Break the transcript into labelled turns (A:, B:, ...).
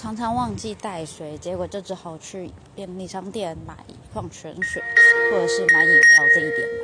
A: 常常忘记带水，结果就只好去便利商店买矿泉水，或者是买饮料这一点。